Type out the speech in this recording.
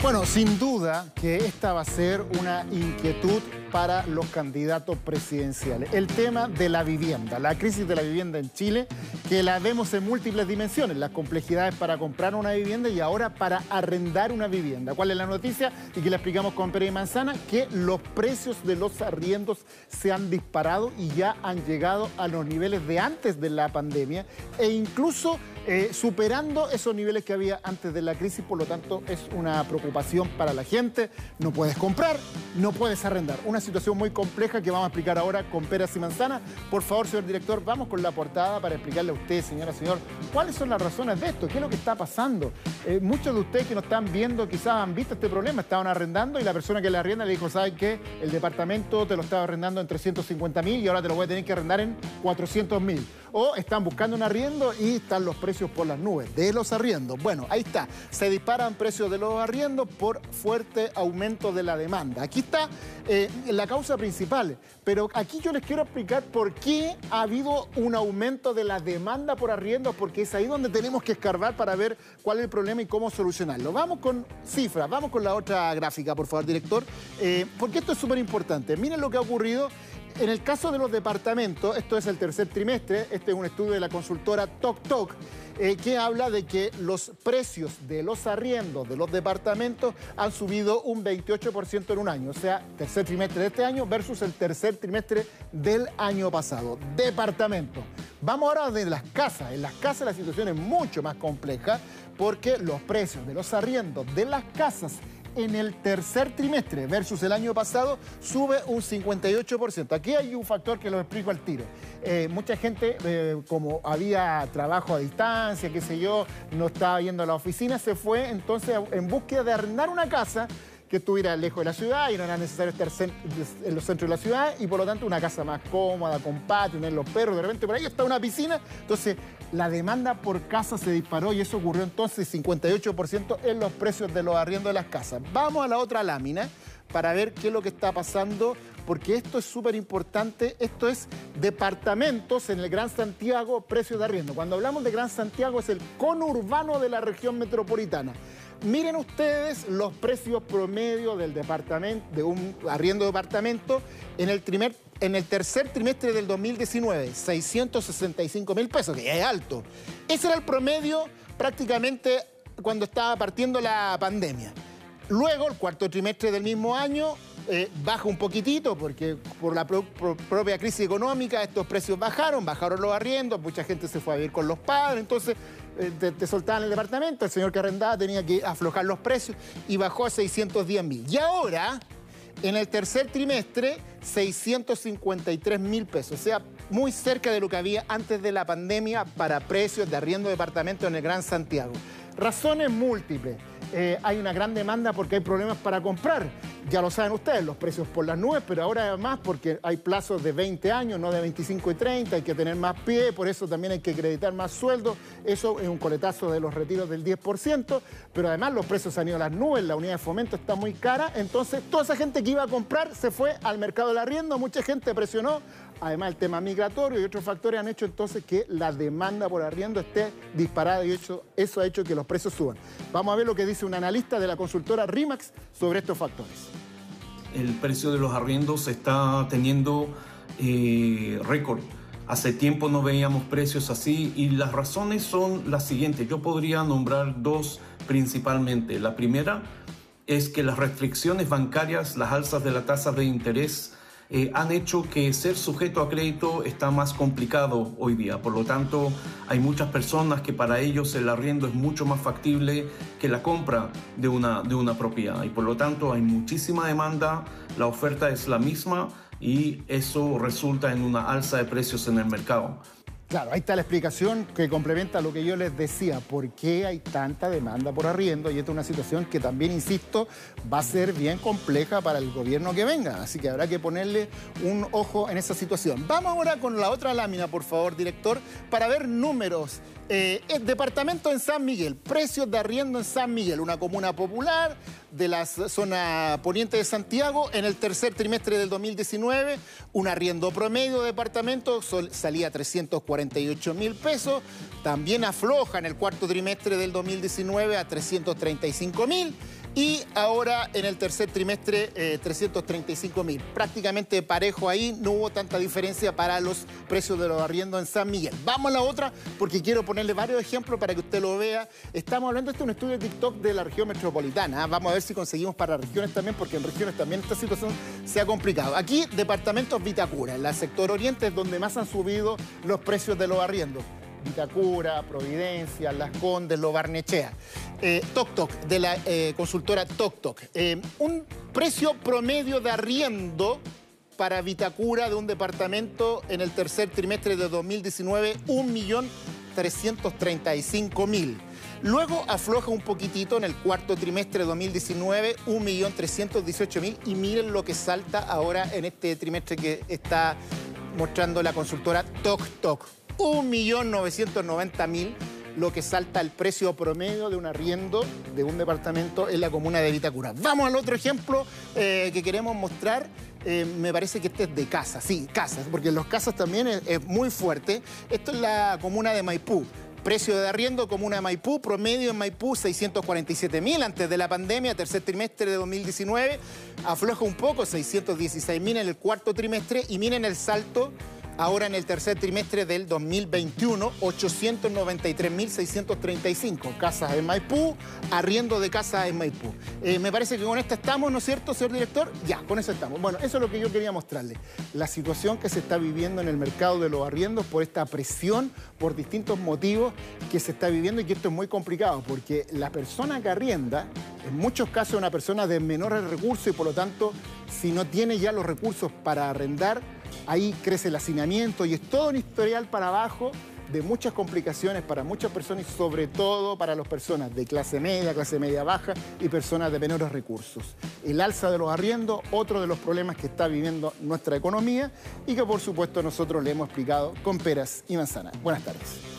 Bueno, sin duda que esta va a ser una inquietud para los candidatos presidenciales. El tema de la vivienda, la crisis de la vivienda en Chile, que la vemos en múltiples dimensiones, las complejidades para comprar una vivienda y ahora para arrendar una vivienda. ¿Cuál es la noticia? Y que la explicamos con Pérez y Manzana, que los precios de los arriendos se han disparado y ya han llegado a los niveles de antes de la pandemia e incluso eh, superando esos niveles que había antes de la crisis, por lo tanto es una preocupación para la gente. No puedes comprar, no puedes arrendar. Una situación muy compleja que vamos a explicar ahora con peras y manzanas. Por favor, señor director, vamos con la portada para explicarle a usted, señora, señor, cuáles son las razones de esto, qué es lo que está pasando. Eh, muchos de ustedes que nos están viendo quizás han visto este problema, estaban arrendando y la persona que le arrienda le dijo, ¿sabes qué? El departamento te lo estaba arrendando en 350 mil y ahora te lo voy a tener que arrendar en 400 mil. O están buscando un arriendo y están los precios por las nubes de los arriendos. Bueno, ahí está. Se disparan precios de los arriendos por fuerte aumento de la demanda. Aquí está eh, la causa principal. Pero aquí yo les quiero explicar por qué ha habido un aumento de la demanda por arriendos, porque es ahí donde tenemos que escarbar para ver cuál es el problema y cómo solucionarlo. Vamos con cifras, vamos con la otra gráfica, por favor, director, eh, porque esto es súper importante. Miren lo que ha ocurrido en el caso de los departamentos, esto es el tercer trimestre, este es un estudio de la consultora TokTok, eh, que habla de que los precios de los arriendos de los departamentos han subido un 28% en un año, o sea, tercer trimestre de este año versus el tercer trimestre del año pasado. Departamentos. Vamos ahora de las casas. En las casas la situación es mucho más compleja porque los precios de los arriendos de las casas en el tercer trimestre versus el año pasado sube un 58%. Aquí hay un factor que lo explico al tiro. Eh, mucha gente, eh, como había trabajo a distancia, qué sé yo, no estaba yendo a la oficina, se fue entonces en búsqueda de arrendar una casa que estuviera lejos de la ciudad y no era necesario estar en los centros de la ciudad y por lo tanto una casa más cómoda, con patio, los perros, de repente por ahí está una piscina. Entonces la demanda por casa se disparó y eso ocurrió entonces 58% en los precios de los arriendos de las casas. Vamos a la otra lámina para ver qué es lo que está pasando, porque esto es súper importante. Esto es departamentos en el Gran Santiago, precios de arriendo. Cuando hablamos de Gran Santiago es el conurbano de la región metropolitana. Miren ustedes los precios promedio del departamento, de un arriendo de departamento en el, en el tercer trimestre del 2019, 665 mil pesos, que ya es alto. Ese era el promedio prácticamente cuando estaba partiendo la pandemia. Luego, el cuarto trimestre del mismo año, eh, baja un poquitito porque por la propia crisis económica estos precios bajaron, bajaron los arriendos, mucha gente se fue a vivir con los padres, entonces eh, te, soltaban el departamento, el señor que arrendaba tenía que aflojar los precios y bajó a 610 mil. Y ahora, en el tercer trimestre, 653 mil pesos, o sea, muy cerca de lo que había antes de la pandemia para precios de arriendo de departamento en el Gran Santiago. Razones múltiples. Eh, hay una gran demanda porque hay problemas para comprar. Ya lo saben ustedes, los precios por las nubes, pero ahora además porque hay plazos de 20 años, no de 25 y 30, hay que tener más pie, por eso también hay que acreditar más sueldos. Eso es un coletazo de los retiros del 10%, pero además los precios han ido a las nubes, la unidad de fomento está muy cara, entonces toda esa gente que iba a comprar se fue al mercado del arriendo, mucha gente presionó Además, el tema migratorio y otros factores han hecho entonces que la demanda por arriendo esté disparada y eso, eso ha hecho que los precios suban. Vamos a ver lo que dice un analista de la consultora RIMAX sobre estos factores. El precio de los arriendos está teniendo eh, récord. Hace tiempo no veíamos precios así y las razones son las siguientes. Yo podría nombrar dos principalmente. La primera es que las restricciones bancarias, las alzas de la tasa de interés, eh, han hecho que ser sujeto a crédito está más complicado hoy día. Por lo tanto, hay muchas personas que para ellos el arriendo es mucho más factible que la compra de una, de una propiedad. Y por lo tanto, hay muchísima demanda, la oferta es la misma y eso resulta en una alza de precios en el mercado. Claro, ahí está la explicación que complementa lo que yo les decía, por qué hay tanta demanda por arriendo y esta es una situación que también, insisto, va a ser bien compleja para el gobierno que venga, así que habrá que ponerle un ojo en esa situación. Vamos ahora con la otra lámina, por favor, director, para ver números. Eh, departamento en San Miguel, precios de arriendo en San Miguel, una comuna popular de la zona poniente de Santiago. En el tercer trimestre del 2019, un arriendo promedio de departamento salía a 348 mil pesos. También afloja en el cuarto trimestre del 2019 a 335 mil. Y ahora en el tercer trimestre 335 mil. Prácticamente parejo ahí, no hubo tanta diferencia para los precios de los arriendos en San Miguel. Vamos a la otra porque quiero ponerle varios ejemplos para que usted lo vea. Estamos hablando, de un estudio de TikTok de la región metropolitana. ¿ah? Vamos a ver si conseguimos para regiones también, porque en regiones también esta situación se ha complicado. Aquí, departamentos Vitacura, en el sector oriente es donde más han subido los precios de los arriendos. Vitacura, Providencia, Las Condes, Lo Barnechea. Eh, Tok de la eh, consultora Tok eh, un precio promedio de arriendo para Vitacura de un departamento en el tercer trimestre de 2019, 1.335.000. Luego afloja un poquitito en el cuarto trimestre de 2019, 1.318.000 y miren lo que salta ahora en este trimestre que está mostrando la consultora Tok 1.990.000 lo que salta el precio promedio de un arriendo de un departamento en la comuna de Vitacura. Vamos al otro ejemplo eh, que queremos mostrar. Eh, me parece que este es de casa, sí, casas, porque en los casas también es, muy fuerte. Esto es la comuna de Maipú. Precio de arriendo, comuna de Maipú, promedio en Maipú 647 mil antes de la pandemia, tercer trimestre de 2019. Afloja un poco, 616 mil en el cuarto trimestre y miren el salto Ahora en el tercer trimestre del 2021, 893.635 casas en Maipú, arriendo de casas en Maipú. Eh, me parece que con esto estamos, ¿no es cierto, señor director? Ya, con eso estamos. Bueno, eso es lo que yo quería mostrarle. La situación que se está viviendo en el mercado de los arriendos por esta presión, por distintos motivos que se está viviendo y que esto es muy complicado, porque la persona que arrienda, en muchos casos es una persona de menores recursos y por lo tanto, si no tiene ya los recursos para arrendar, ahí crece el hacinamiento y es todo un historial para abajo de muchas complicaciones para muchas personas y sobre todo para las personas de clase media, clase media baja y personas de menores recursos. El alza de los arriendos, otro de los problemas que está viviendo nuestra economía y que por supuesto nosotros le hemos explicado con peras y manzanas. Buenas tardes.